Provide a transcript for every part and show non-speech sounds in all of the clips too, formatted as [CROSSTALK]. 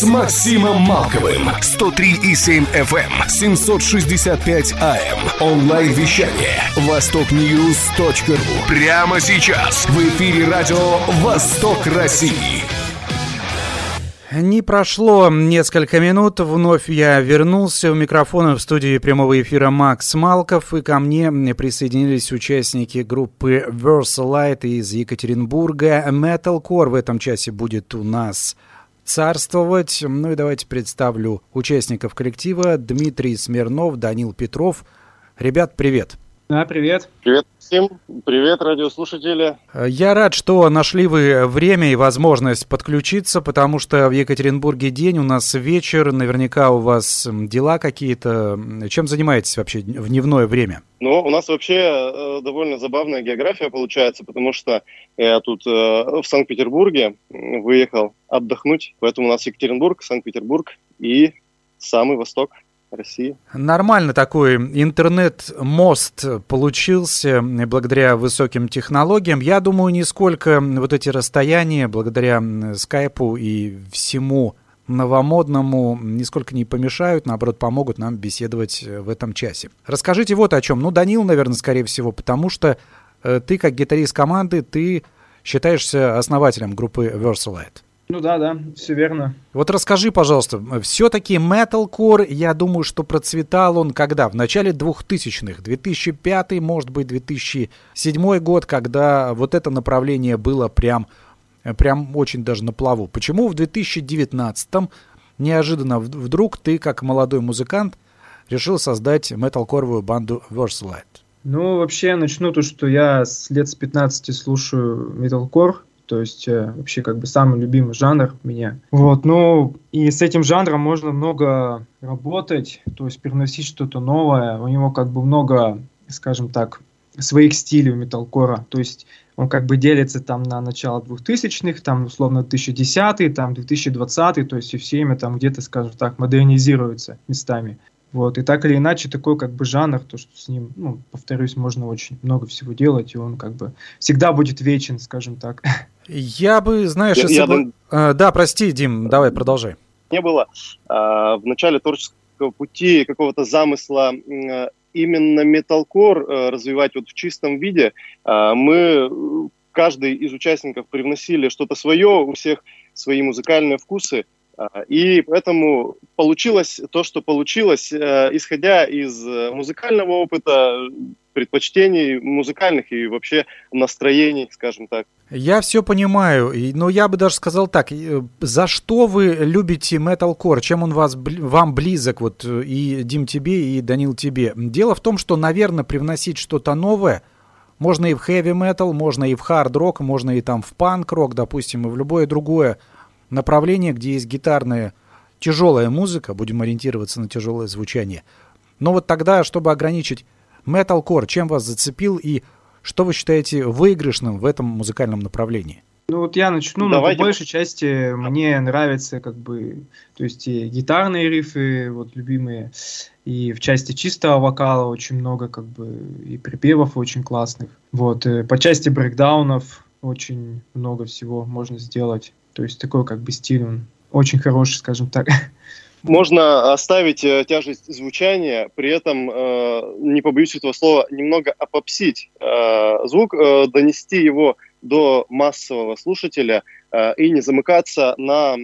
с Максимом Малковым. 103,7 FM, 765 AM. Онлайн-вещание. Востокньюз.ру. Прямо сейчас в эфире радио «Восток России». Не прошло несколько минут, вновь я вернулся у микрофона в студии прямого эфира Макс Малков, и ко мне присоединились участники группы Versalite из Екатеринбурга. Metalcore в этом часе будет у нас царствовать. Ну и давайте представлю участников коллектива. Дмитрий Смирнов, Данил Петров. Ребят, привет. Да, привет. Привет всем. Привет, радиослушатели. Я рад, что нашли вы время и возможность подключиться, потому что в Екатеринбурге день, у нас вечер, наверняка у вас дела какие-то. Чем занимаетесь вообще в дневное время? Ну, у нас вообще э, довольно забавная география получается, потому что я тут э, в Санкт-Петербурге выехал отдохнуть, поэтому у нас Екатеринбург, Санкт-Петербург и самый восток России. Нормально такой интернет-мост получился благодаря высоким технологиям. Я думаю, нисколько вот эти расстояния, благодаря скайпу и всему новомодному нисколько не помешают, наоборот, помогут нам беседовать в этом часе. Расскажите вот о чем. Ну, Данил, наверное, скорее всего, потому что э, ты, как гитарист команды, ты считаешься основателем группы Versalite. Ну да, да, все верно. Вот расскажи, пожалуйста, все-таки metalcore, я думаю, что процветал он когда? В начале 2000-х, 2005, может быть, 2007 год, когда вот это направление было прям, прям очень даже на плаву. Почему в 2019-м неожиданно вдруг ты, как молодой музыкант, решил создать металкоровую банду Versalite? Ну, вообще, начну то, что я с лет с 15 слушаю metalcore, то есть э, вообще как бы самый любимый жанр у меня. Вот, ну и с этим жанром можно много работать, то есть переносить что-то новое. У него как бы много, скажем так, своих стилей у металкора. То есть он как бы делится там на начало 2000-х, там условно 2010 там 2020 то есть и все время там где-то, скажем так, модернизируется местами. Вот, и так или иначе, такой как бы жанр, то, что с ним, ну, повторюсь, можно очень много всего делать, и он как бы всегда будет вечен, скажем так. [LAUGHS] Я бы, знаешь, я, если я бы... Дум... Да, прости, Дим, давай, продолжай. Не было а, в начале творческого пути какого-то замысла именно металкор а, развивать вот в чистом виде. А, мы, каждый из участников привносили что-то свое, у всех свои музыкальные вкусы, а, и поэтому получилось то, что получилось, э, исходя из э, музыкального опыта, предпочтений музыкальных и вообще настроений, скажем так. Я все понимаю, но я бы даже сказал так, э, за что вы любите metalcore, чем он вас, вам близок, вот и Дим тебе, и Данил тебе. Дело в том, что, наверное, привносить что-то новое можно и в heavy metal, можно и в rock, можно и там в панк рок, допустим, и в любое другое направление, где есть гитарная тяжелая музыка, будем ориентироваться на тяжелое звучание. Но вот тогда, чтобы ограничить metalcore, чем вас зацепил и что вы считаете выигрышным в этом музыкальном направлении? Ну вот я начну, но по большей части мне нравятся как бы, то есть и гитарные рифы, вот любимые, и в части чистого вокала очень много как бы и припевов очень классных. Вот, э, по части брейкдаунов очень много всего можно сделать. То есть такой как бы стиль, он очень хороший, скажем так. [LAUGHS] Можно оставить э, тяжесть звучания, при этом, э, не побоюсь этого слова, немного опопсить э, звук, э, донести его до массового слушателя э, и не замыкаться на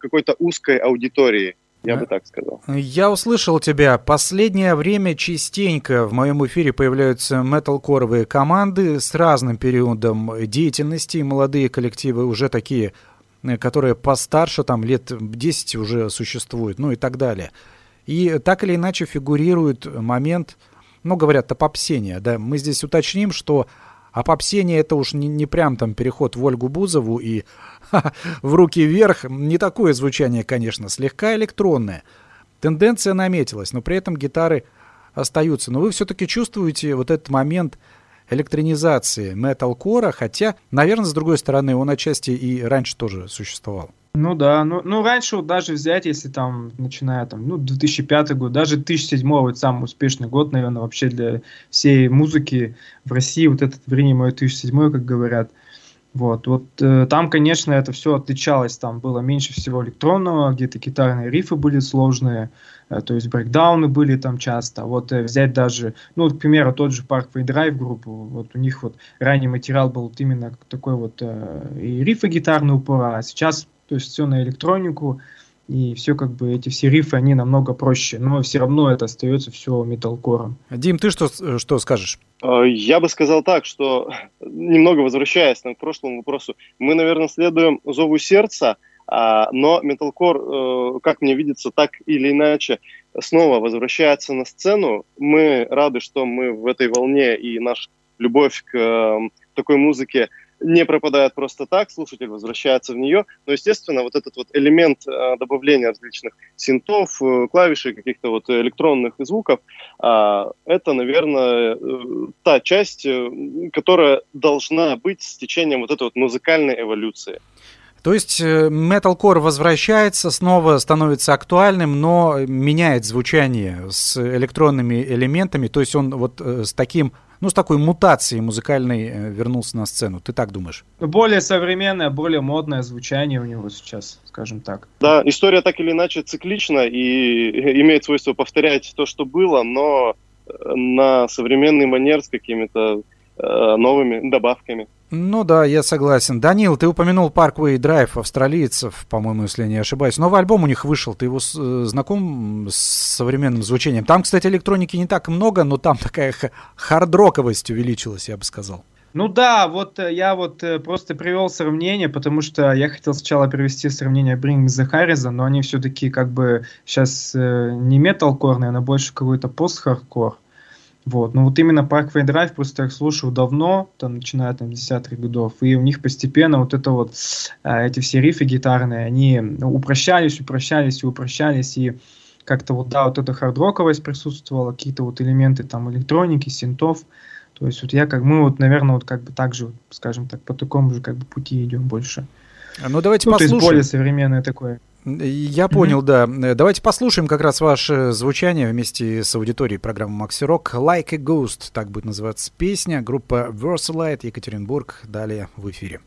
какой-то узкой аудитории. Я бы так сказал. Я услышал тебя. Последнее время частенько в моем эфире появляются металкоровые команды с разным периодом деятельности. Молодые коллективы уже такие Э, которые постарше, там лет 10 уже существуют, ну и так далее. И так или иначе фигурирует момент, ну, говорят, опопсения. Да? Мы здесь уточним, что опопсение это уж не, не прям там переход в Ольгу Бузову и [LAUGHS] в руки вверх. Не такое звучание, конечно, слегка электронное. Тенденция наметилась, но при этом гитары остаются. Но вы все-таки чувствуете вот этот момент электронизации металкора, хотя, наверное, с другой стороны, он отчасти и раньше тоже существовал. Ну да, ну, ну раньше вот даже взять, если там, начиная там, ну, 2005 год, даже 2007 вот самый успешный год, наверное, вообще для всей музыки в России, вот этот время мой 2007, как говорят, вот, вот э, там, конечно, это все отличалось, там было меньше всего электронного, где-то гитарные рифы были сложные, то есть брейкдауны были там часто. Вот э, взять даже, ну, к примеру, тот же Parkway Drive группу, вот у них вот ранний материал был вот именно такой вот э, и рифы гитарные упора, а сейчас то есть все на электронику, и все как бы эти все рифы, они намного проще, но все равно это остается все металкором. Дим, ты что, что скажешь? Э, я бы сказал так, что немного возвращаясь к прошлому вопросу, мы, наверное, следуем зову сердца, а, но металкор, э, как мне видится, так или иначе снова возвращается на сцену. Мы рады, что мы в этой волне и наша любовь к э, такой музыке не пропадает просто так, слушатель возвращается в нее, но, естественно, вот этот вот элемент э, добавления различных синтов, клавишей, каких-то вот электронных звуков, э, это, наверное, та часть, которая должна быть с течением вот этой вот музыкальной эволюции. То есть металкор возвращается, снова становится актуальным, но меняет звучание с электронными элементами, то есть он вот э, с таким ну, с такой мутацией музыкальной э, вернулся на сцену. Ты так думаешь? Более современное, более модное звучание у него сейчас, скажем так. Да, история так или иначе циклична и имеет свойство повторять то, что было, но э, на современный манер с какими-то э, новыми добавками. Ну да, я согласен. Данил, ты упомянул Parkway Drive австралийцев, по-моему, если не ошибаюсь. Новый альбом у них вышел. Ты его э, знаком с современным звучением? Там, кстати, электроники не так много, но там такая хардроковость увеличилась, я бы сказал. Ну да, вот э, я вот э, просто привел сравнение, потому что я хотел сначала привести сравнение Bring the Horizon, но они все-таки как бы сейчас не металкорные, а больше какой-то пост-хардкор. Вот. Но вот именно Parkway Drive просто я слушаю давно, там, начиная там, с десятых годов, и у них постепенно вот это вот, э, эти все рифы гитарные, они упрощались, упрощались и упрощались, и как-то вот, да, вот эта хардроковость присутствовала, какие-то вот элементы там электроники, синтов, то есть вот я как, мы вот, наверное, вот как бы так же, скажем так, по такому же как бы пути идем больше. Ну давайте ну, послушаем. То есть более современное такое. Я понял, mm-hmm. да. Давайте послушаем как раз ваше звучание вместе с аудиторией программы Maxi Rock. Like a Ghost, так будет называться песня. Группа Versalite, Екатеринбург. Далее в эфире.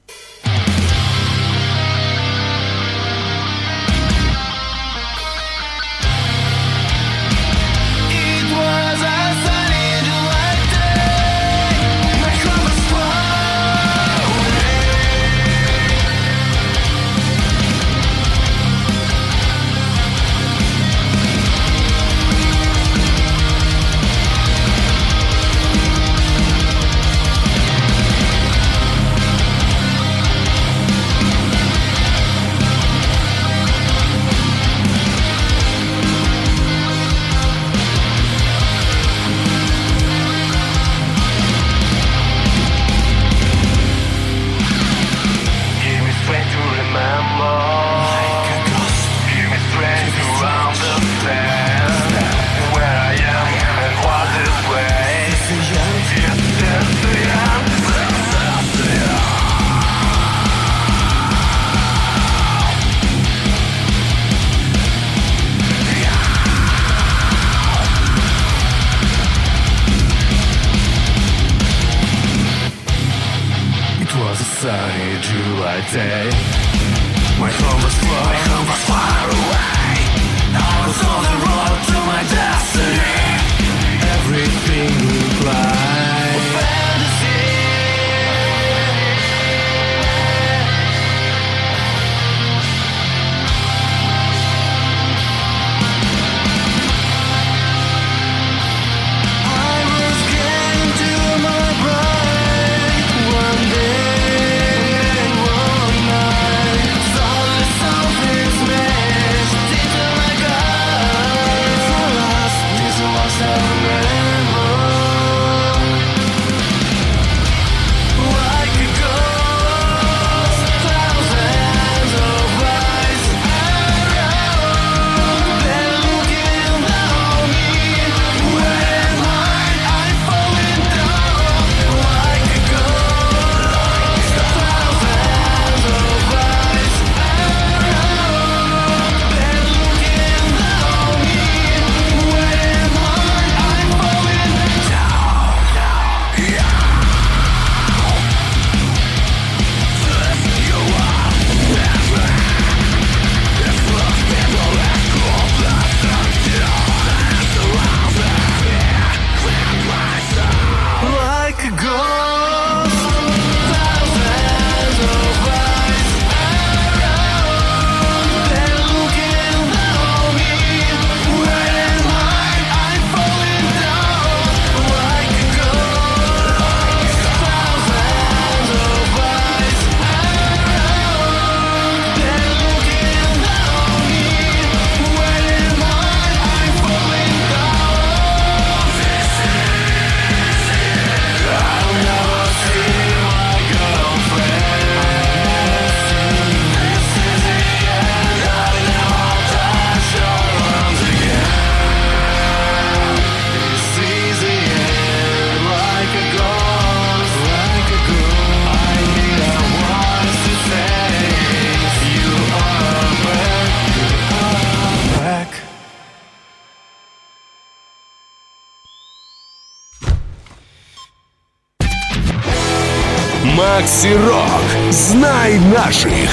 Макси Рок. Знай наших.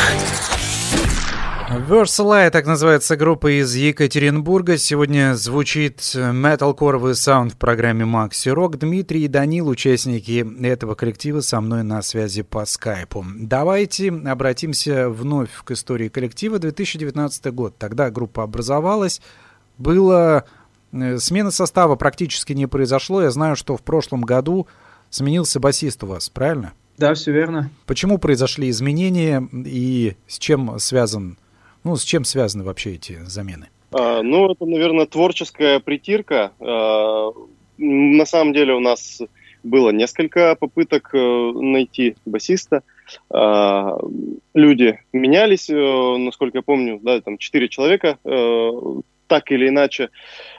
Versalai, так называется группа из Екатеринбурга. Сегодня звучит металкоровый саунд в программе Макси Рок. Дмитрий и Данил, участники этого коллектива, со мной на связи по скайпу. Давайте обратимся вновь к истории коллектива. 2019 год. Тогда группа образовалась. Было... Э, смена состава практически не произошло. Я знаю, что в прошлом году сменился басист у вас, правильно? Да, все верно. Почему произошли изменения и с чем связан ну, с чем связаны вообще эти замены? А, ну, это, наверное, творческая притирка. А, на самом деле у нас было несколько попыток э, найти басиста. А, люди менялись, э, насколько я помню, да, там четыре человека э, так или иначе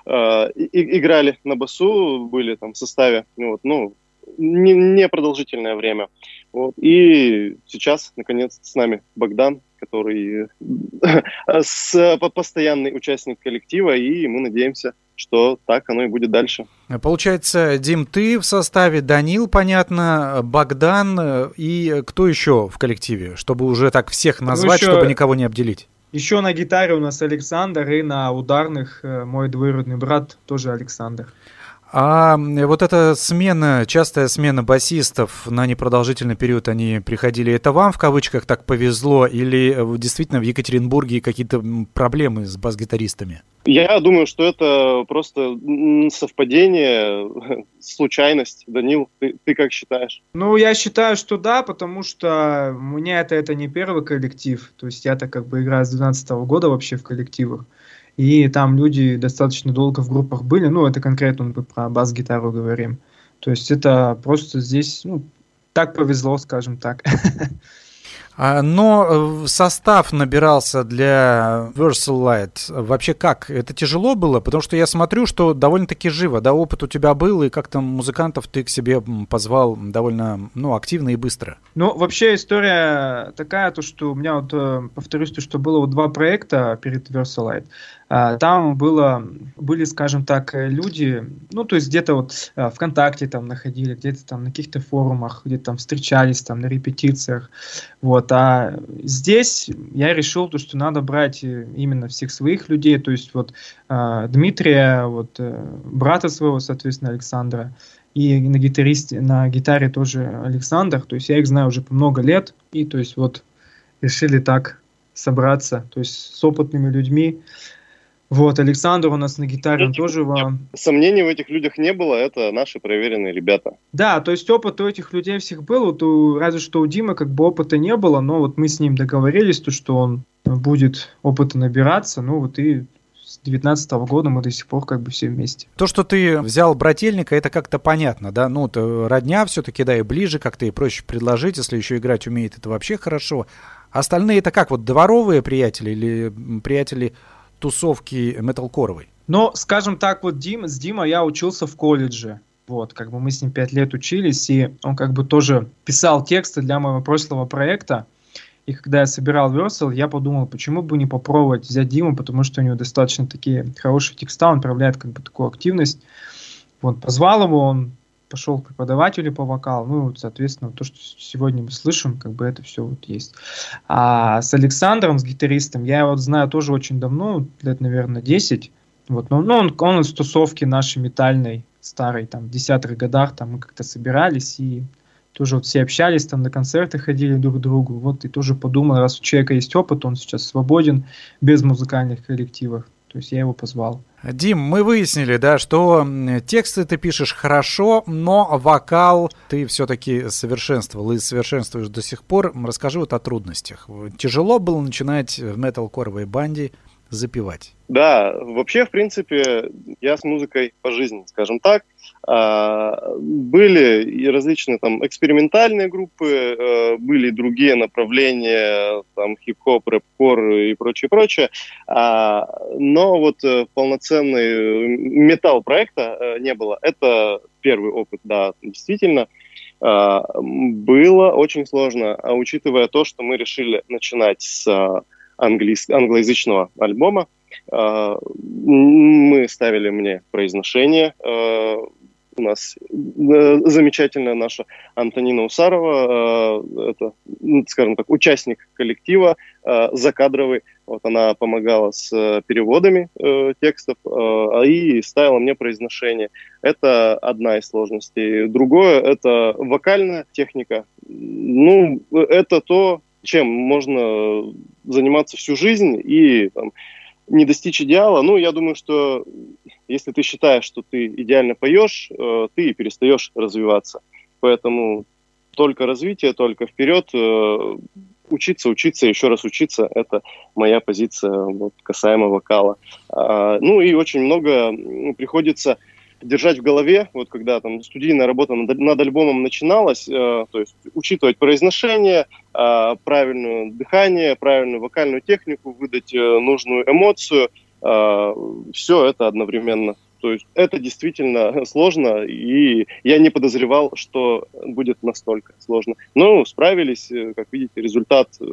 играли на басу, были там в составе, вот, ну, не, не продолжительное время. Вот. И сейчас, наконец, с нами Богдан, который [LAUGHS] с, постоянный участник коллектива, и мы надеемся, что так оно и будет дальше. Получается, Дим, ты в составе, Данил, понятно, Богдан и кто еще в коллективе, чтобы уже так всех ну, назвать, ну, еще... чтобы никого не обделить? Еще на гитаре у нас Александр, и на ударных э, мой двоюродный брат тоже Александр. А вот эта смена, частая смена басистов на непродолжительный период, они приходили, это вам в кавычках так повезло или э, действительно в Екатеринбурге какие-то проблемы с бас-гитаристами? Я думаю, что это просто совпадение, [LAUGHS] случайность. Данил, ты, ты как считаешь? Ну, я считаю, что да, потому что у меня это, это не первый коллектив. То есть я-то как бы играю с 2012 года вообще в коллективах и там люди достаточно долго в группах были, ну, это конкретно мы про бас-гитару говорим. То есть это просто здесь, ну, так повезло, скажем так. А, но э, состав набирался для Versal Light. Вообще как? Это тяжело было? Потому что я смотрю, что довольно-таки живо. Да, опыт у тебя был, и как-то музыкантов ты к себе позвал довольно ну, активно и быстро. Ну, вообще история такая, то, что у меня вот, э, повторюсь, то, что было вот два проекта перед Versal Light. А, там было, были, скажем так, люди, ну, то есть где-то вот а, ВКонтакте там находили, где-то там на каких-то форумах, где-то там встречались там на репетициях, вот, а здесь я решил, то, что надо брать э, именно всех своих людей, то есть вот а, Дмитрия, вот э, брата своего, соответственно, Александра, и на гитаристе, на гитаре тоже Александр, то есть я их знаю уже по много лет, и то есть вот решили так собраться, то есть с опытными людьми, вот, Александр у нас на гитаре, он тоже вам... Сомнений в этих людях не было, это наши проверенные ребята. Да, то есть опыт у этих людей всех был, вот у, разве что у Димы как бы опыта не было, но вот мы с ним договорились, то, что он будет опыта набираться, ну вот и с 2019 года мы до сих пор как бы все вместе. То, что ты взял брательника, это как-то понятно, да? Ну, то родня все-таки, да, и ближе как-то, и проще предложить, если еще играть умеет, это вообще хорошо. Остальные это как, вот дворовые приятели или приятели тусовки металкоровой? Ну, скажем так, вот Дим, с Димой я учился в колледже. Вот, как бы мы с ним пять лет учились, и он как бы тоже писал тексты для моего прошлого проекта. И когда я собирал Versal, я подумал, почему бы не попробовать взять Диму, потому что у него достаточно такие хорошие текста, он проявляет как бы такую активность. Вот, позвал его, он пошел к преподавателю по вокалу, ну, вот, соответственно, то, что сегодня мы слышим, как бы это все вот есть. А с Александром, с гитаристом, я его знаю тоже очень давно, лет, наверное, 10, вот, но ну, он, он из тусовки нашей метальной, старой, там, в десятых годах, там, мы как-то собирались и тоже вот все общались, там, на концерты ходили друг к другу, вот, и тоже подумал, раз у человека есть опыт, он сейчас свободен, без музыкальных коллективов, то есть я его позвал. Дим, мы выяснили, да, что тексты ты пишешь хорошо, но вокал ты все-таки совершенствовал и совершенствуешь до сих пор. Расскажи вот о трудностях. Тяжело было начинать в метал-коровой банде запивать? Да, вообще, в принципе, я с музыкой по жизни, скажем так. А, были и различные там экспериментальные группы, э, были другие направления, там хип-хоп, рэп-кор и прочее, прочее. А, но вот э, полноценный металл проекта э, не было. Это первый опыт, да, действительно. А, было очень сложно, а учитывая то, что мы решили начинать с английс... англоязычного альбома. Мы ставили мне произношение у нас э, замечательная наша Антонина Усарова, э, это, ну, скажем так, участник коллектива э, закадровый. Вот она помогала с переводами текстов и ставила мне произношение. Это одна из сложностей. Другое – это вокальная техника. Ну, это то, чем можно заниматься всю жизнь и там, не достичь идеала. Ну, я думаю, что если ты считаешь, что ты идеально поешь, э, ты перестаешь развиваться. Поэтому только развитие, только вперед, э, учиться, учиться, еще раз учиться, это моя позиция вот, касаемо вокала. А, ну и очень много приходится держать в голове, вот когда там студийная работа над, над альбомом начиналась, э, то есть учитывать произношение, э, правильное дыхание, правильную вокальную технику, выдать э, нужную эмоцию, э, все это одновременно. То есть это действительно [LAUGHS] сложно, и я не подозревал, что будет настолько сложно. Но справились, э, как видите, результат э,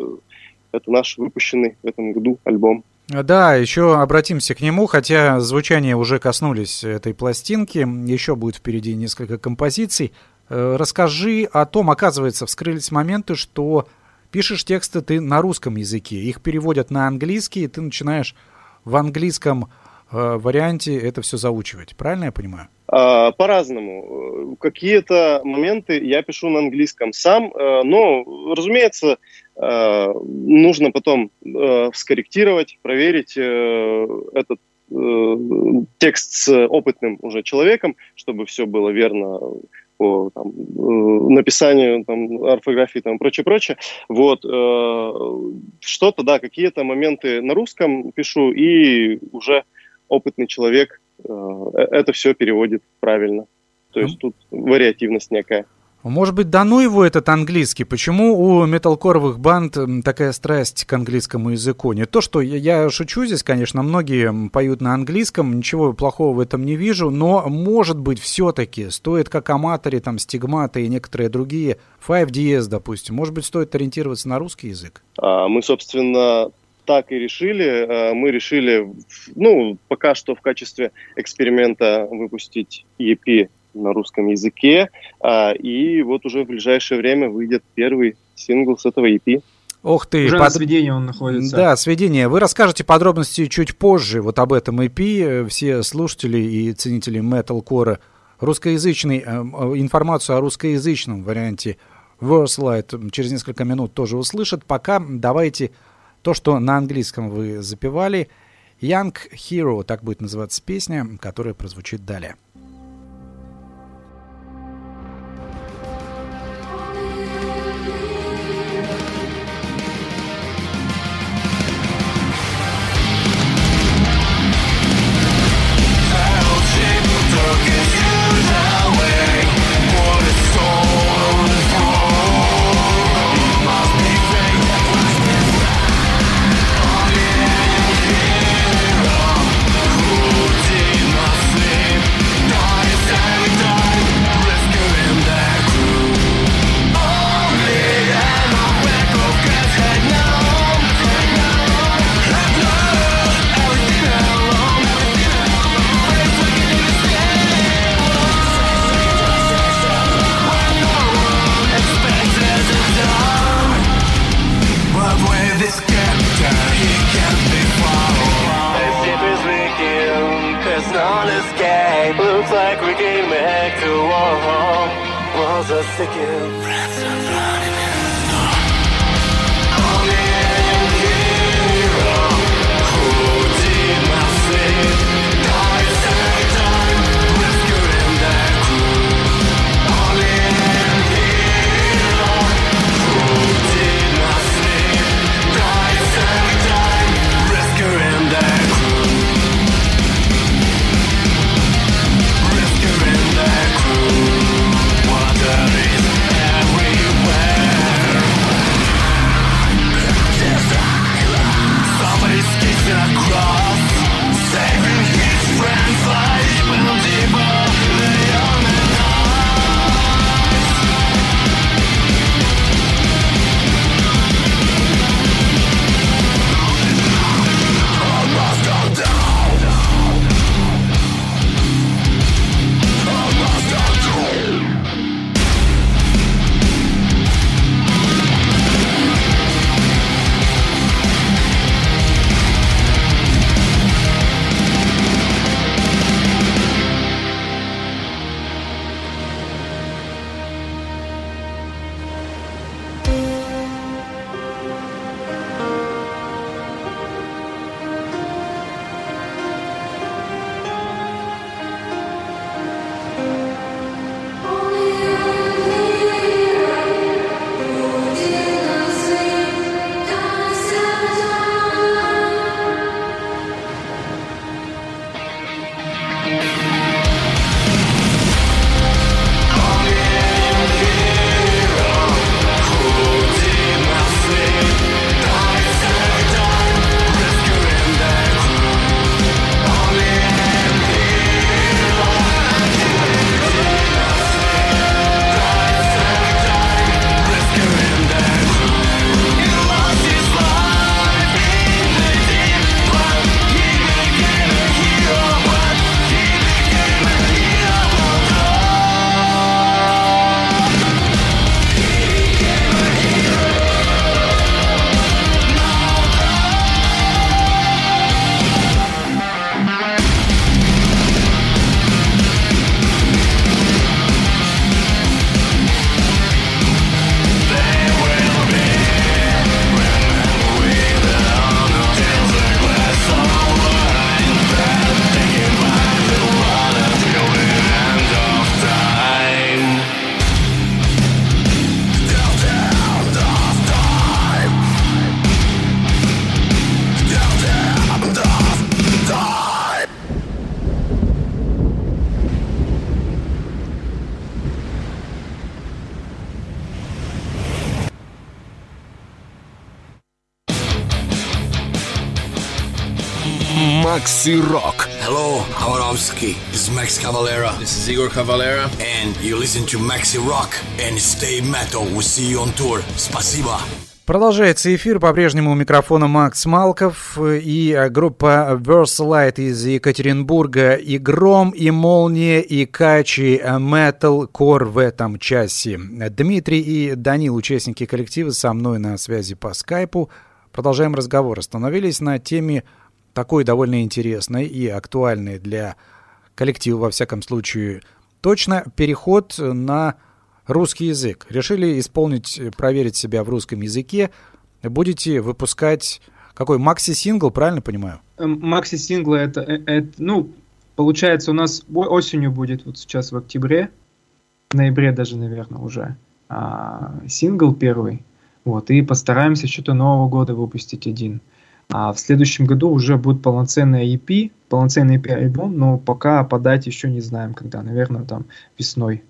это наш выпущенный в этом году альбом. Да, еще обратимся к нему, хотя звучание уже коснулись этой пластинки, еще будет впереди несколько композиций. Э, расскажи о том, оказывается, вскрылись моменты, что пишешь тексты ты на русском языке, их переводят на английский, и ты начинаешь в английском э, варианте это все заучивать. Правильно я понимаю? А, по-разному. Какие-то моменты я пишу на английском сам, э, но, разумеется, Э, нужно потом э, скорректировать, проверить э, этот текст с опытным уже человеком, чтобы все было верно по там, написанию, там, орфографии, там, прочее, прочее. Вот, что-то, да, какие-то моменты на русском пишу, и уже опытный человек это все переводит правильно. То есть тут вариативность некая. Может быть, да ну его этот английский? Почему у металкоровых банд такая страсть к английскому языку? Не то, что я, шучу здесь, конечно, многие поют на английском, ничего плохого в этом не вижу, но, может быть, все-таки стоит, как аматоре, там, стигматы и некоторые другие, 5DS, допустим, может быть, стоит ориентироваться на русский язык? А, мы, собственно, так и решили. А, мы решили, ну, пока что в качестве эксперимента выпустить EP на русском языке. А, и вот уже в ближайшее время выйдет первый сингл с этого EP. Ох ты! Уже под... на сведении он находится. Да, сведение. Вы расскажете подробности чуть позже вот об этом EP. Все слушатели и ценители металкора русскоязычный, э, э, информацию о русскоязычном варианте Verse Light через несколько минут тоже услышат. Пока давайте то, что на английском вы запевали. Young Hero, так будет называться песня, которая прозвучит далее. Макси Рок. Hello, Хабаровский. This is Max Cavalera. This is Igor Cavalera. And you listen to Maxi Rock and Stay Metal. We'll see you on tour. Спасибо. Продолжается эфир. По-прежнему у микрофона Макс Малков и группа Versalight из Екатеринбурга. И гром, и молния, и качи Metal Core в этом часе. Дмитрий и Данил, участники коллектива, со мной на связи по скайпу. Продолжаем разговор. Остановились на теме такой довольно интересной и актуальной для коллектива, во всяком случае, точно переход на русский язык. Решили исполнить, проверить себя в русском языке. Будете выпускать какой макси-сингл, правильно понимаю? Эм, макси-сингл это, э, это, ну, получается, у нас осенью будет, вот сейчас в октябре, в ноябре даже, наверное, уже, а, сингл первый. Вот, и постараемся что-то Нового года выпустить один. А в следующем году уже будет полноценная EP, полноценный EP альбом, но пока подать еще не знаем, когда, наверное, там весной.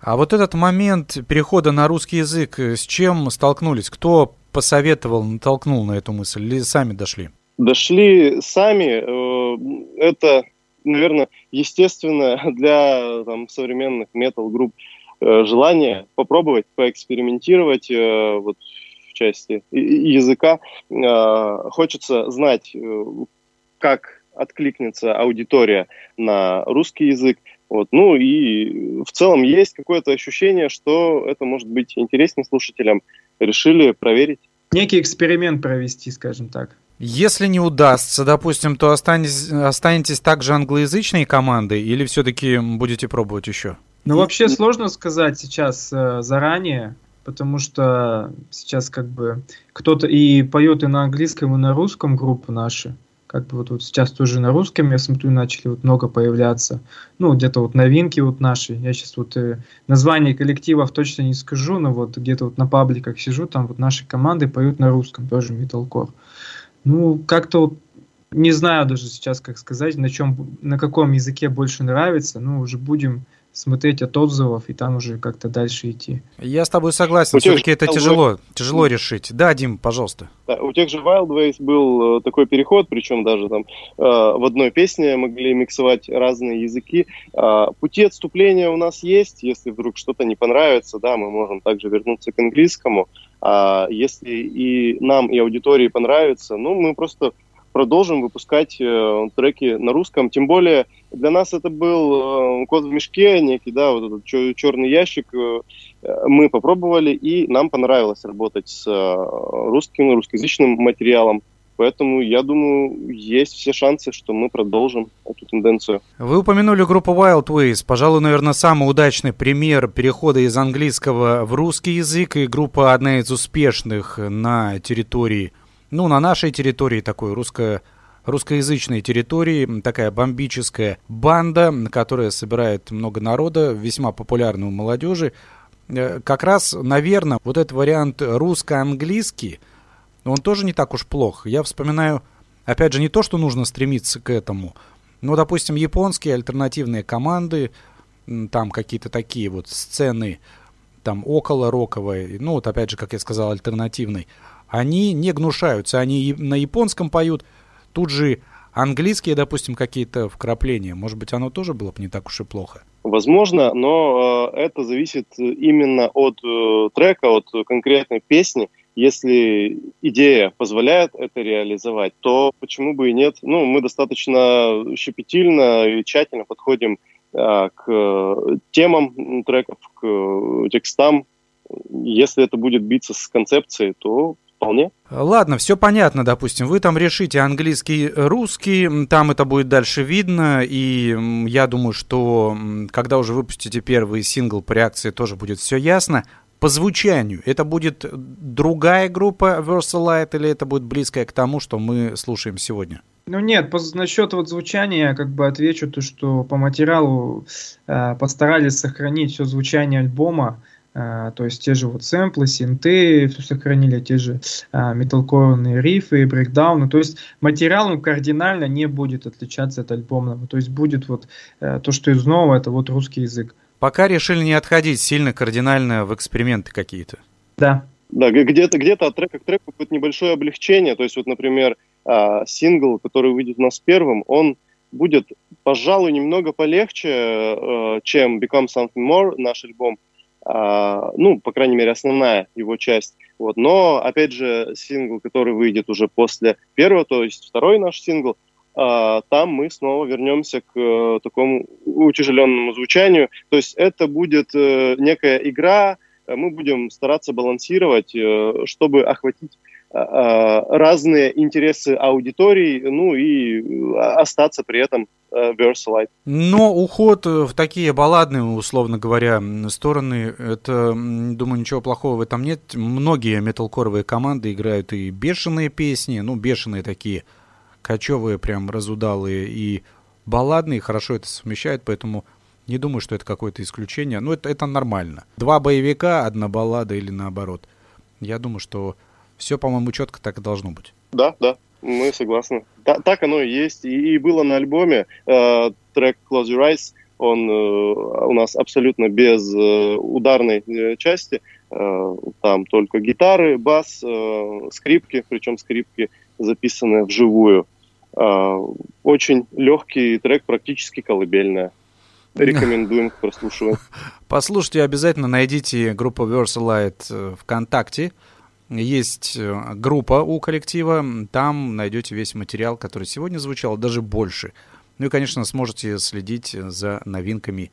А вот этот момент перехода на русский язык, э, с чем столкнулись? Кто посоветовал, натолкнул на эту мысль или сами дошли? Дошли сами. Э, это, наверное, естественно [LAUGHS] для там, современных метал-групп э, желание попробовать, поэкспериментировать вот, части языка. Хочется знать, как откликнется аудитория на русский язык, вот. Ну и в целом есть какое-то ощущение, что это может быть интереснее слушателям. Решили проверить. Некий эксперимент провести, скажем так. Если не удастся, допустим, то останетесь, останетесь также англоязычной командой или все-таки будете пробовать еще? Ну, вообще сложно сказать сейчас э, заранее, потому что сейчас как бы кто-то и поет и на английском, и на русском группы наши. Как бы вот, вот сейчас тоже на русском, я смотрю, начали вот много появляться, ну, где-то вот новинки вот наши, я сейчас вот э, название коллективов точно не скажу, но вот где-то вот на пабликах сижу, там вот наши команды поют на русском, тоже металкор. Ну, как-то вот не знаю даже сейчас, как сказать, на чем, на каком языке больше нравится, ну, уже будем смотреть от отзывов и там уже как-то дальше идти. Я с тобой согласен, все-таки это тяжело, тяжело решить. Да, Дим, пожалуйста. Да, у тех же Wildways был э, такой переход, причем даже там э, в одной песне могли миксовать разные языки. Э, пути отступления у нас есть, если вдруг что-то не понравится, да, мы можем также вернуться к английскому. А если и нам, и аудитории понравится, ну, мы просто продолжим выпускать э, треки на русском. Тем более для нас это был э, код в мешке некий, да, вот этот черный ящик. Э, мы попробовали, и нам понравилось работать с э, русским, русскоязычным материалом. Поэтому, я думаю, есть все шансы, что мы продолжим эту тенденцию. Вы упомянули группу Wild Ways. Пожалуй, наверное, самый удачный пример перехода из английского в русский язык. И группа одна из успешных на территории ну, на нашей территории такой русско русскоязычной территории, такая бомбическая банда, которая собирает много народа, весьма популярна у молодежи. Э, как раз, наверное, вот этот вариант русско-английский, он тоже не так уж плох. Я вспоминаю, опять же, не то, что нужно стремиться к этому, но, допустим, японские альтернативные команды, там какие-то такие вот сцены, там около роковой, ну вот опять же, как я сказал, альтернативной, они не гнушаются, они на японском поют, тут же английские, допустим, какие-то вкрапления. Может быть, оно тоже было бы не так уж и плохо. Возможно, но э, это зависит именно от э, трека, от конкретной песни. Если идея позволяет это реализовать, то почему бы и нет? Ну, мы достаточно щепетильно и тщательно подходим э, к темам треков, к текстам. Если это будет биться с концепцией, то вполне. Ладно, все понятно, допустим, вы там решите английский, русский, там это будет дальше видно, и я думаю, что когда уже выпустите первый сингл по реакции, тоже будет все ясно. По звучанию, это будет другая группа Versalite или это будет близкая к тому, что мы слушаем сегодня? Ну нет, по, насчет вот звучания я как бы отвечу то, что по материалу э, постарались сохранить все звучание альбома, а, то есть те же вот сэмплы, синты, все сохранили, те же а, металкорные рифы, брейкдауны, то есть материал кардинально не будет отличаться от альбомного, то есть будет вот э, то, что из нового, это вот русский язык. Пока решили не отходить сильно кардинально в эксперименты какие-то. Да. Да, где-то где от трека к треку будет небольшое облегчение, то есть вот, например, а, сингл, который выйдет у нас первым, он будет, пожалуй, немного полегче, э, чем Become Something More, наш альбом. А, ну, по крайней мере, основная его часть. Вот. Но, опять же, сингл, который выйдет уже после первого, то есть второй наш сингл, а, там мы снова вернемся к э, такому утяжеленному звучанию. То есть это будет э, некая игра, мы будем стараться балансировать, чтобы охватить Э, разные интересы аудитории, ну и э, остаться при этом э, Versalite. Но уход в такие балладные, условно говоря, стороны, это, думаю, ничего плохого в этом нет. Многие металкоровые команды играют и бешеные песни, ну, бешеные такие, кочевые, прям разудалые, и балладные, хорошо это совмещают, поэтому не думаю, что это какое-то исключение. Ну, это, это нормально. Два боевика, одна баллада или наоборот. Я думаю, что все, по-моему, четко так и должно быть. Да, да, мы согласны. Та, так оно и есть. И, и было на альбоме э, трек Close Your Eyes, он э, у нас абсолютно без э, ударной э, части. Э, там только гитары, бас, э, скрипки, причем скрипки записанные вживую. Э, очень легкий трек, практически колыбельная. Рекомендуем к прослушиванию. [LAUGHS] Послушайте, обязательно найдите группу Versalite э, ВКонтакте. Есть э, группа у коллектива, там найдете весь материал, который сегодня звучал, даже больше. Ну и, конечно, сможете следить за новинками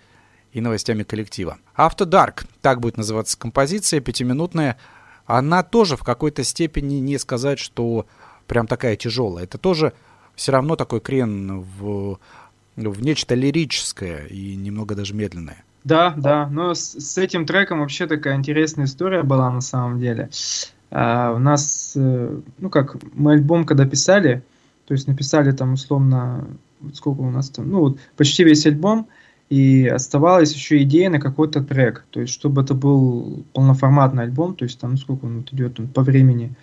и новостями коллектива. After Dark, так будет называться композиция, пятиминутная. Она тоже в какой-то степени не сказать, что прям такая тяжелая. Это тоже все равно такой крен в, в нечто лирическое и немного даже медленное. Да, да, но с, с этим треком вообще такая интересная история была на самом деле. А у нас, э, ну как, мы альбом когда писали, то есть написали там условно, сколько у нас там, ну вот почти весь альбом, и оставалась еще идея на какой-то трек, то есть чтобы это был полноформатный альбом, то есть там ну, сколько он вот идет он, по времени.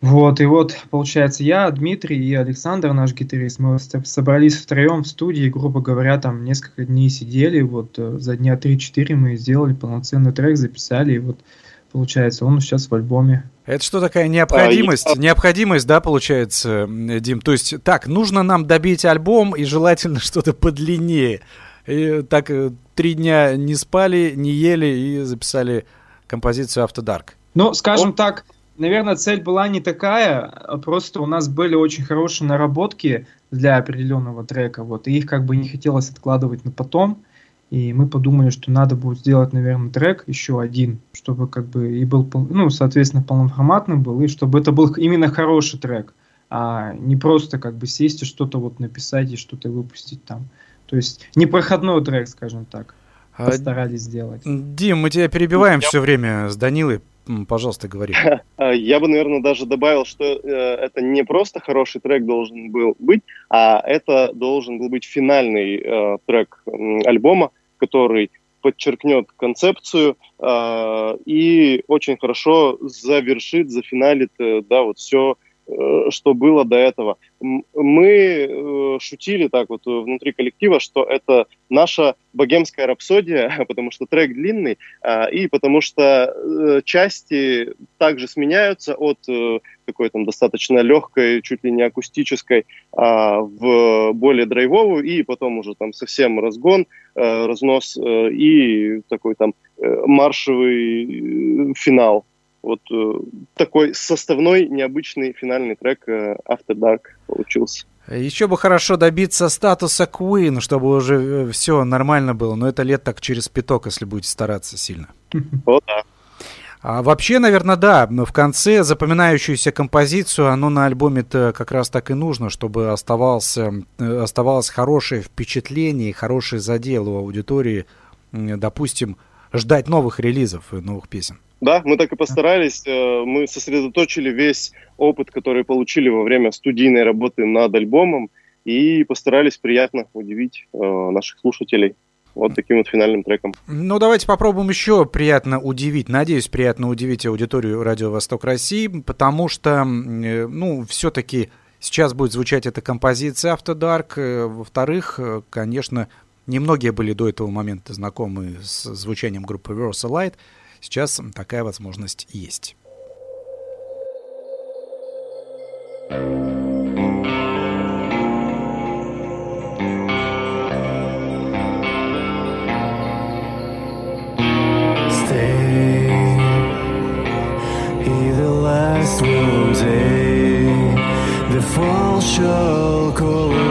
Вот, и вот, получается, я, Дмитрий и Александр, наш гитарист, мы собрались втроем в студии, грубо говоря, там несколько дней сидели, вот э, за дня 3-4 мы сделали полноценный трек, записали, и вот получается. Он сейчас в альбоме. Это что такая необходимость? А, необходимость, да, получается, Дим? То есть, так, нужно нам добить альбом и желательно [LAUGHS] что-то подлиннее. И так э, три дня не спали, не ели и записали композицию After Dark. Ну, скажем О. так, наверное, цель была не такая, а просто у нас были очень хорошие наработки для определенного трека, вот, и их как бы не хотелось откладывать на потом. И мы подумали, что надо будет сделать, наверное, трек еще один, чтобы как бы и был, ну, соответственно, полноформатным был, и чтобы это был именно хороший трек, а не просто как бы сесть и что-то вот написать и что-то выпустить там. То есть непроходной трек, скажем так, а, постарались а, сделать. Дим, мы тебя перебиваем Я... все время с Данилой. Пожалуйста, говори. [LAUGHS] А, я бы, наверное, даже добавил, что э, это не просто хороший трек должен был быть, а это должен был быть финальный э, трек э, альбома, который подчеркнет концепцию э, и очень хорошо завершит, зафиналит, э, да, вот все, что было до этого. Мы э, шутили так вот внутри коллектива, что это наша богемская рапсодия, [LAUGHS] потому что трек длинный, э, и потому что э, части также сменяются от э, такой там достаточно легкой, чуть ли не акустической, а, в более драйвовую, и потом уже там совсем разгон, а, разнос а, и такой там э, маршевый финал. Вот такой составной необычный финальный трек After Dark получился. Еще бы хорошо добиться статуса Queen, чтобы уже все нормально было, но это лет так через пяток, если будете стараться сильно. [LAUGHS] О, да. А вообще, наверное, да. В конце запоминающуюся композицию, оно на альбоме-то как раз так и нужно, чтобы оставался, э, оставалось хорошее впечатление и хороший задел у аудитории, допустим, ждать новых релизов и новых песен. Да, мы так и постарались. Э, мы сосредоточили весь опыт, который получили во время студийной работы над альбомом, и постарались приятно удивить э, наших слушателей вот таким вот финальным треком. Ну, давайте попробуем еще приятно удивить, надеюсь, приятно удивить аудиторию Радио Восток России, потому что, э, ну, все-таки сейчас будет звучать эта композиция. Э, во-вторых, конечно, немногие были до этого момента знакомы с звучанием группы Versa Light. Сейчас такая возможность есть. last will day the fall shall call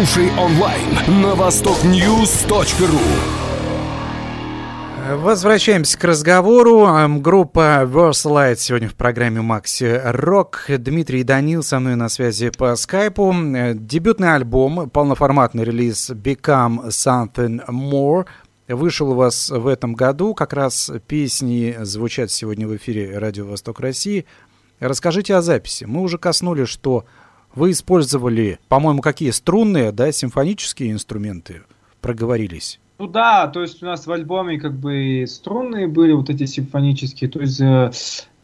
Слушай онлайн на востокньюз.ру. Возвращаемся к разговору. Эм, Группа Versalite сегодня в программе Макси Рок. Дмитрий Данил со мной на связи по скайпу. Э, Дебютный альбом, полноформатный релиз Become Something More вышел у вас в этом году. Как раз песни звучат сегодня в эфире Радио Восток России. Расскажите о записи. Мы уже коснулись, что вы использовали, по-моему, какие струнные, да, симфонические инструменты проговорились. Ну да, то есть у нас в альбоме как бы струнные были, вот эти симфонические, то есть э,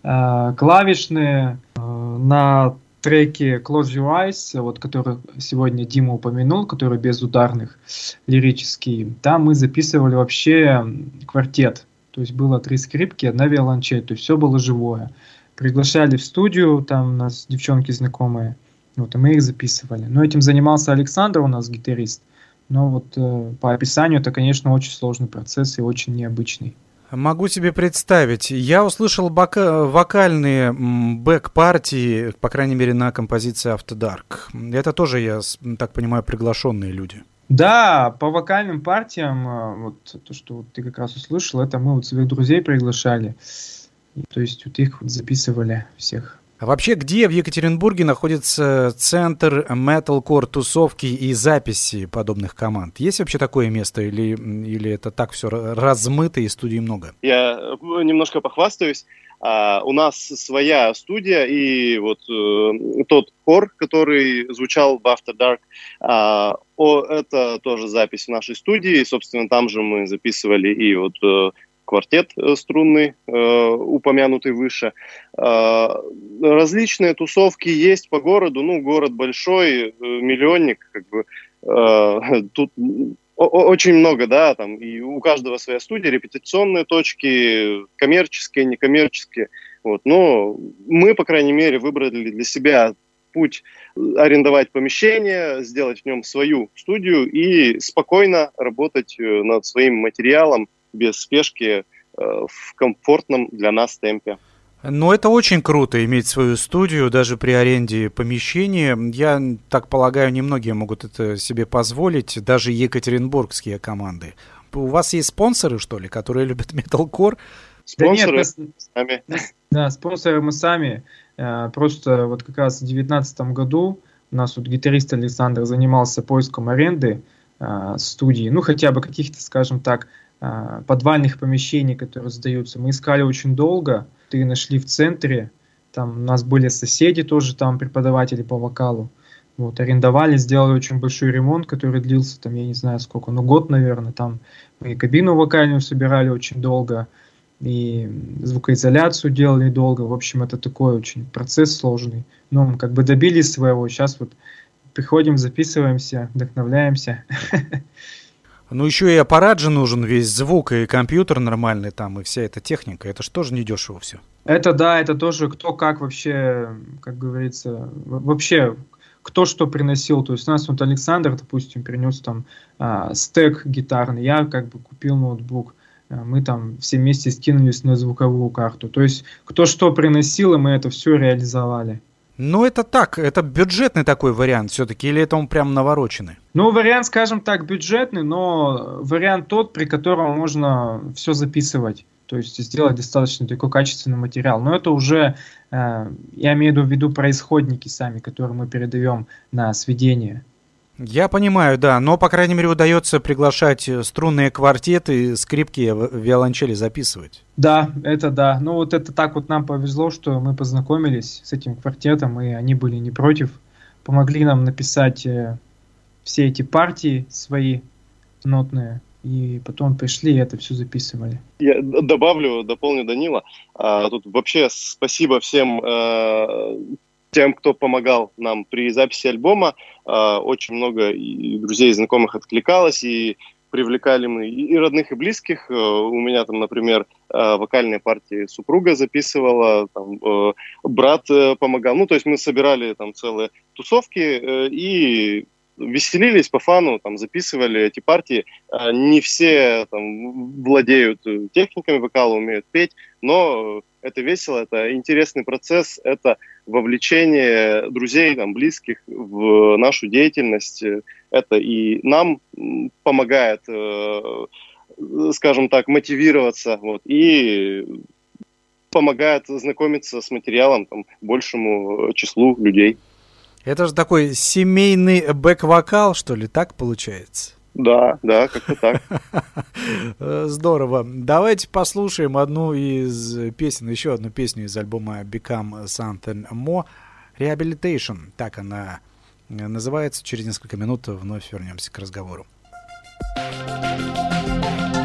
э, клавишные э, на треке Close Your Eyes, вот который сегодня Дима упомянул, который без ударных, лирический, там мы записывали вообще квартет. То есть было три скрипки, одна виолончель, то есть все было живое. Приглашали в студию, там у нас девчонки знакомые, вот, и мы их записывали. Но этим занимался Александр, у нас гитарист. Но вот э, по описанию это, конечно, очень сложный процесс и очень необычный. Могу себе представить. Я услышал бока- вокальные бэк-партии, по крайней мере, на композиции After Dark. Это тоже, я так понимаю, приглашенные люди. Да, по вокальным партиям, э, вот то, что вот ты как раз услышал, это мы вот своих друзей приглашали. То есть вот их вот записывали всех. Вообще, где в Екатеринбурге находится центр металкор тусовки и записи подобных команд? Есть вообще такое место или, или это так все размыто и студий много? Я э, немножко похвастаюсь. А, у нас своя студия, и вот э, тот хор, который звучал в After Dark, а, о, это тоже запись в нашей студии. И, собственно, там же мы записывали и вот э, квартет э, струнный, э, упомянутый выше. А, различные тусовки есть по городу. Ну, город большой, э, миллионник, как бы. [LAUGHS] тут очень много, да, там, и у каждого своя студия, репетиционные точки, коммерческие, некоммерческие. Вот. Но мы, по крайней мере, выбрали для себя путь арендовать помещение, сделать в нем свою студию и спокойно работать над своим материалом без спешки э, в комфортном для нас темпе. Но это очень круто иметь свою студию, даже при аренде помещения. Я так полагаю, немногие могут это себе позволить, даже екатеринбургские команды. У вас есть спонсоры, что ли, которые любят металкор? Да нет, Спонсоры нас- сами. Да, спонсоры мы сами. Э, Просто вот как раз в 2019 году у нас вот гитарист Александр занимался поиском аренды э, студии, ну хотя бы каких-то, скажем так, подвальных помещений, которые сдаются. Мы искали очень долго, и нашли в центре. Там у нас были соседи тоже, там преподаватели по вокалу. Вот, арендовали, сделали очень большой ремонт, который длился там, я не знаю сколько, ну год, наверное. Там мы и кабину вокальную собирали очень долго, и звукоизоляцию делали долго. В общем, это такой очень процесс сложный. Но мы как бы добились своего. Сейчас вот приходим, записываемся, вдохновляемся. [LAUGHS] Ну, еще и аппарат же нужен, весь звук, и компьютер нормальный там, и вся эта техника. Это же тоже недешево все. Это да, это тоже кто как вообще, как говорится, вообще кто что приносил. То есть у нас вот Александр, допустим, принес там а, стек гитарный, я как бы купил ноутбук. А, Мы там все вместе скинулись на звуковую карту. То есть кто что приносил, и мы это все реализовали. Ну, это так, это бюджетный такой вариант все-таки, или это он прям навороченный? Ну, вариант, скажем так, бюджетный, но вариант тот, при котором можно все записывать. То есть сделать достаточно такой качественный материал. Но это уже, э, я имею в виду про исходники сами, которые мы передаем на сведение. Я понимаю, да, но, по крайней мере, удается приглашать э, струнные квартеты, скрипки, в- виолончели записывать. Да, это да. Ну вот это так вот нам повезло, что мы познакомились с этим квартетом, и они были не против. Помогли нам написать э, все эти партии свои нотные. И потом пришли и это все записывали. Я добавлю, дополню Данила. А, тут вообще спасибо всем э, тем, кто помогал нам при записи альбома. А, очень много и друзей, и знакомых откликалось, и привлекали мы и родных, и близких. Э, У меня там, например, э, вокальные партии супруга записывала, там, э, брат помогал. Ну, то есть мы собирали там целые тусовки и веселились по фану, там, записывали эти партии. Не все там, владеют техниками вокала, умеют петь, но это весело, это интересный процесс, это вовлечение друзей, там, близких в нашу деятельность. Это и нам помогает, э, скажем так, мотивироваться, вот, и помогает знакомиться с материалом там, большему числу людей. Это же такой семейный бэк-вокал, что ли, так получается? Да, да, как-то так. [LAUGHS] Здорово. Давайте послушаем одну из песен, еще одну песню из альбома Become Something More. Rehabilitation, так она э, называется. Через несколько минут вновь вернемся к разговору. thank you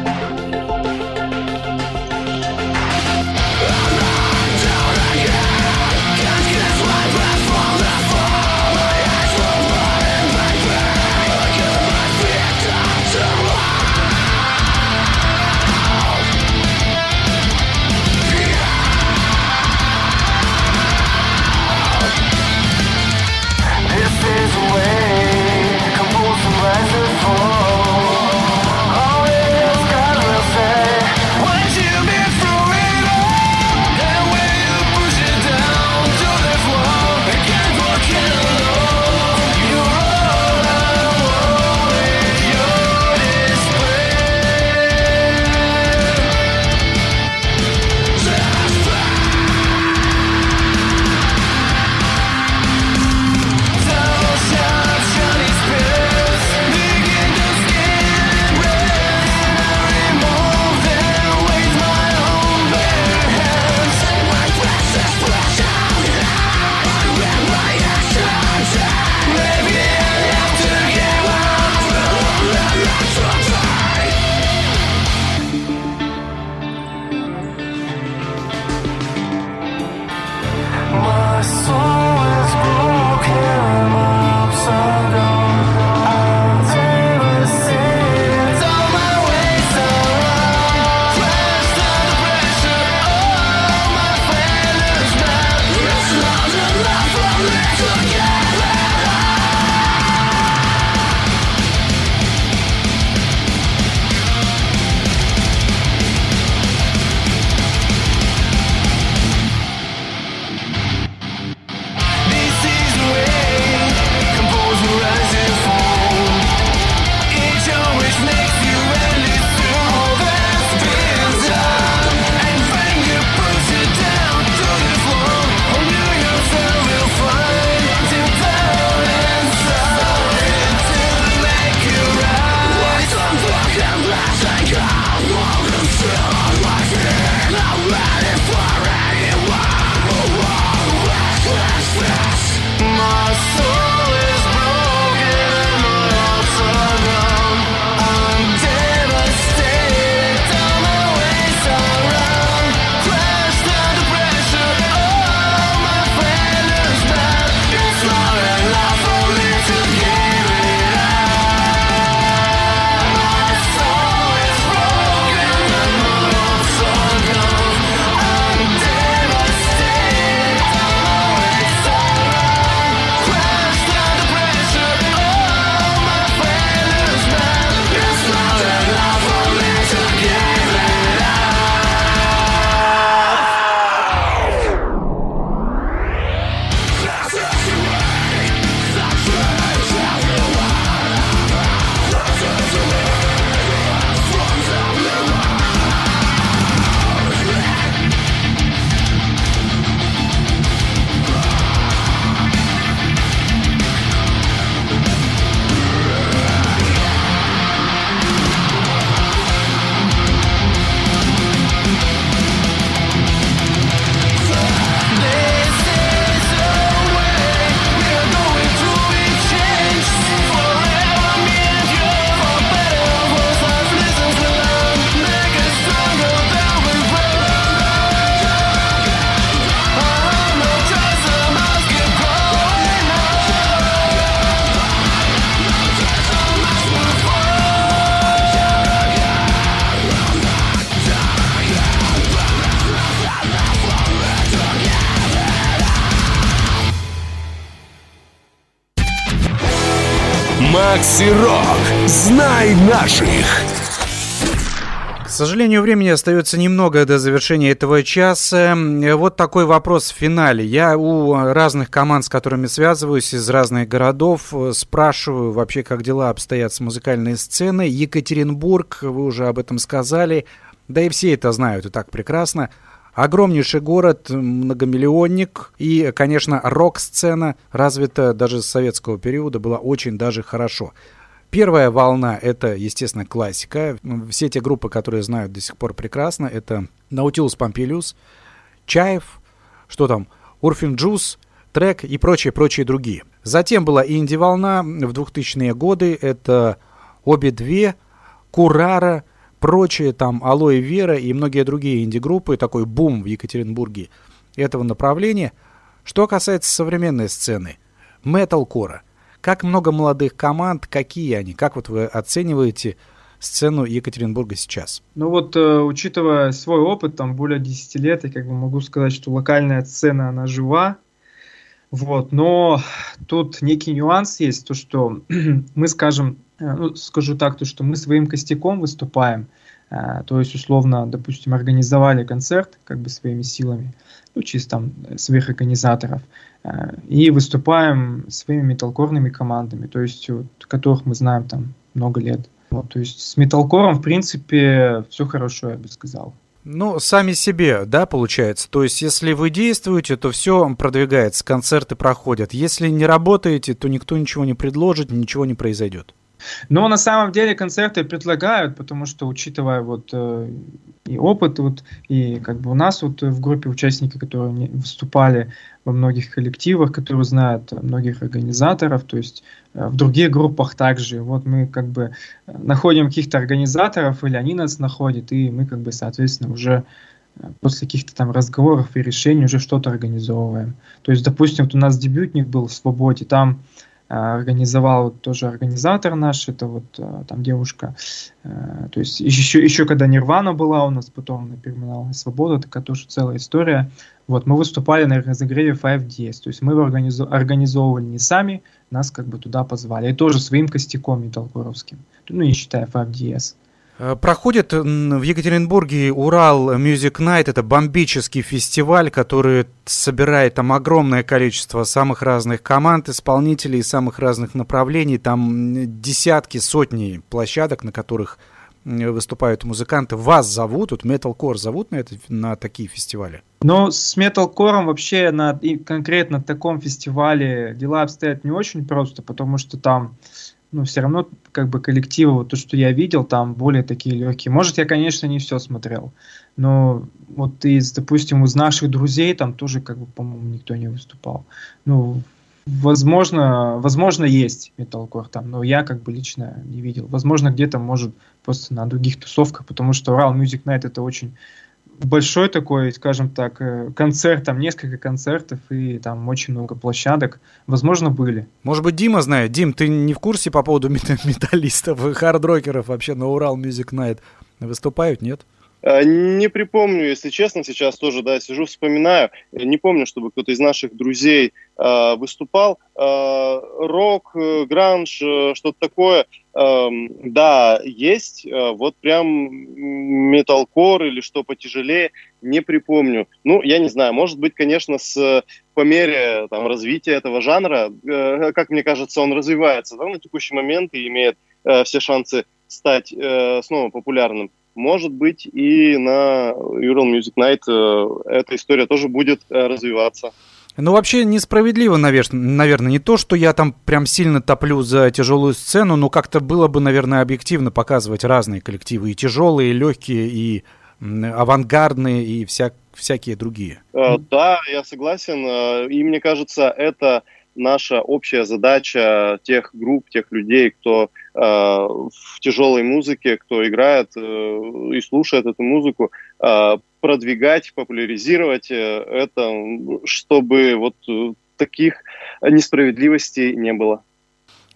наших. К сожалению, времени остается немного до завершения этого часа. Э, вот такой вопрос в финале. Я у разных команд, с которыми связываюсь, из разных городов, э, спрашиваю вообще, как дела обстоят с музыкальной сценой. Екатеринбург, вы уже об этом сказали, да и все это знают и так прекрасно. Огромнейший город, многомиллионник, и, конечно, рок-сцена развита даже с советского периода, была очень даже хорошо. Первая волна — это, естественно, классика. Все те группы, которые знают до сих пор прекрасно, это Наутилус Помпилиус, Чайф, что там, Урфин Джюс, Трек и прочие-прочие другие. Затем была инди-волна в 2000-е годы. Это Обе две, Курара, прочие там Алоэ Вера и многие другие инди-группы. Такой бум в Екатеринбурге этого направления. Что касается современной сцены, металкора. Как много молодых команд, какие они? Как вот вы оцениваете сцену Екатеринбурга сейчас? Ну вот, э, учитывая свой опыт, там более 10 лет, я как бы могу сказать, что локальная сцена, она жива. Вот, но тут некий нюанс есть, то что [CLEARS THROAT] мы скажем, э, ну, скажу так, то что мы своим костяком выступаем, э, то есть условно, допустим, организовали концерт как бы своими силами, ну чисто там э, своих организаторов, и выступаем своими металкорными командами, то есть вот, которых мы знаем там много лет. Вот, то есть с металкором, в принципе, все хорошо, я бы сказал. Ну, сами себе, да, получается. То есть, если вы действуете, то все продвигается, концерты проходят. Если не работаете, то никто ничего не предложит, ничего не произойдет. Но на самом деле концерты предлагают, потому что учитывая вот э, и опыт вот и как бы у нас вот в группе участники, которые выступали во многих коллективах, которые знают многих организаторов, то есть э, в других группах также. Вот мы как бы э, находим каких-то организаторов или они нас находят, и мы как бы соответственно уже э, после каких-то там разговоров и решений уже что-то организовываем. То есть, допустим, вот у нас дебютник был в Свободе, там организовал вот тоже организатор наш, это вот э, там девушка, э, то есть еще, еще когда Нирвана была у нас, потом на Перминале Свобода, такая тоже целая история. Вот, мы выступали на разогреве 5DS, то есть мы его организо- организовывали не сами, нас как бы туда позвали, и тоже своим костяком металкоровским, ну не считая 5DS. Э, Проходит в Екатеринбурге Урал Music Night. Это бомбический фестиваль, который собирает там огромное количество самых разных команд, исполнителей из самых разных направлений. Там десятки, сотни площадок, на которых выступают музыканты. Вас зовут, вот Metalcore зовут на, это, на такие фестивали? Но с металкором вообще на и конкретно таком фестивале дела обстоят не очень просто, потому что там, ну, все равно, как бы, коллективы, вот то, что я видел, там более такие легкие. Может, я, конечно, не все смотрел, но вот из, допустим, из наших друзей там тоже, как бы, по-моему, никто не выступал. Ну, возможно, возможно, есть металкор там, но я, как бы, лично не видел. Возможно, где-то, может, просто на других тусовках, потому что Урал Music Night это очень большой такой, скажем так, э, концерт, там несколько концертов и там очень много площадок. Возможно, были. Может быть, Дима знает. Дим, ты не в курсе по поводу мета- [LAUGHS] металлистов и хард-рокеров вообще на Урал Music Night выступают, нет? Э, Не припомню, если честно, сейчас тоже, да, сижу, вспоминаю. Э, Не помню, чтобы кто-то из наших друзей э, выступал. Э, рок, э, гранж, э, что-то такое, эм, да, есть. Э, вот прям металкор или что потяжелее, не припомню. Ну, я не знаю, может быть, конечно, с, э, по мере там, развития этого жанра, э, как мне кажется, он развивается да, на текущий момент и имеет э, все шансы стать э, снова популярным. Может быть, и на Ural Music Night э, эта история тоже будет э, развиваться. Ну, вообще несправедливо, наверное, не то, что я там прям сильно топлю за тяжелую сцену, но как-то было бы, наверное, объективно показывать разные коллективы, и тяжелые, и легкие, и авангардные, и вся, всякие другие. Э, Да, я согласен. И мне кажется, это наша общая задача тех групп, тех людей, кто в тяжелой музыке, кто играет э, и слушает эту музыку, э, продвигать, популяризировать э, это, чтобы вот э, таких несправедливостей не было.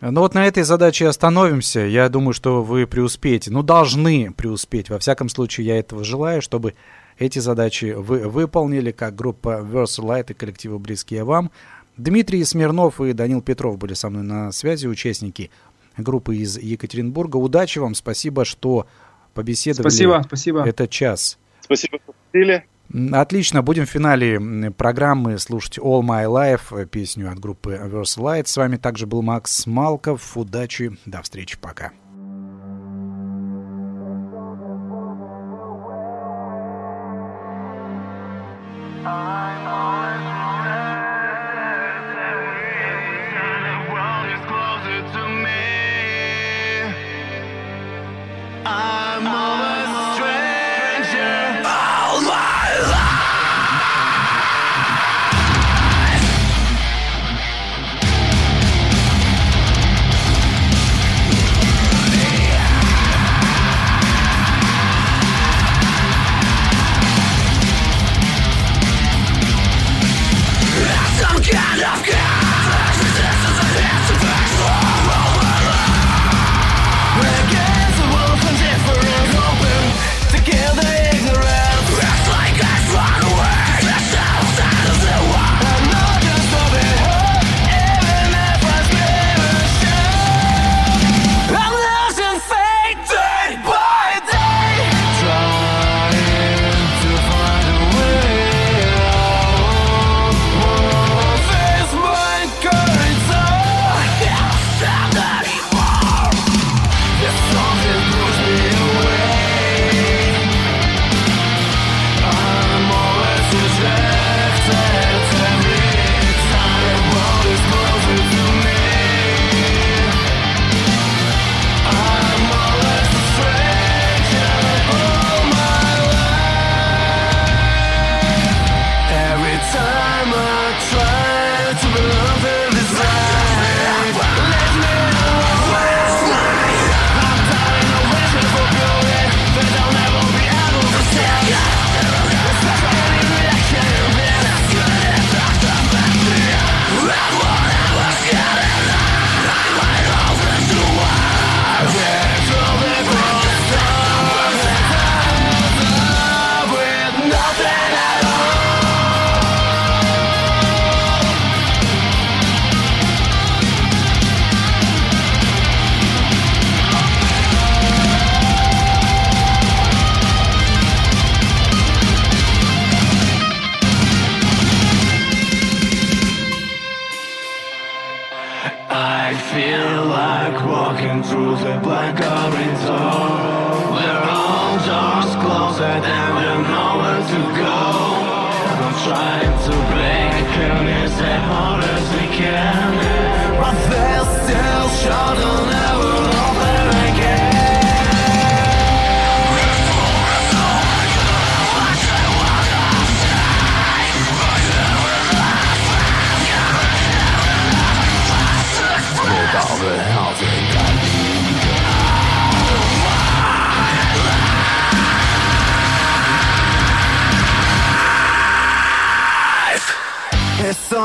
Ну вот на этой задаче остановимся. Я думаю, что вы преуспеете. Ну, должны преуспеть. Во всяком случае, я этого желаю, чтобы эти задачи вы выполнили, как группа Versalite и коллективы близкие вам. Дмитрий Смирнов и Данил Петров были со мной на связи, участники группы из Екатеринбурга. Удачи вам, спасибо, что побеседовали. Спасибо, спасибо. Это час. Спасибо, что пригласили. Отлично, будем в финале программы слушать All My Life, э, песню от группы Verse Light. С вами также был Макс Малков. Удачи, до встречи, пока. I'm I feel like walking through the black corridor Where all doors closed and there's nowhere to go. I'm trying to break and it's as hard as we can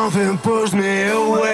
something pulls me away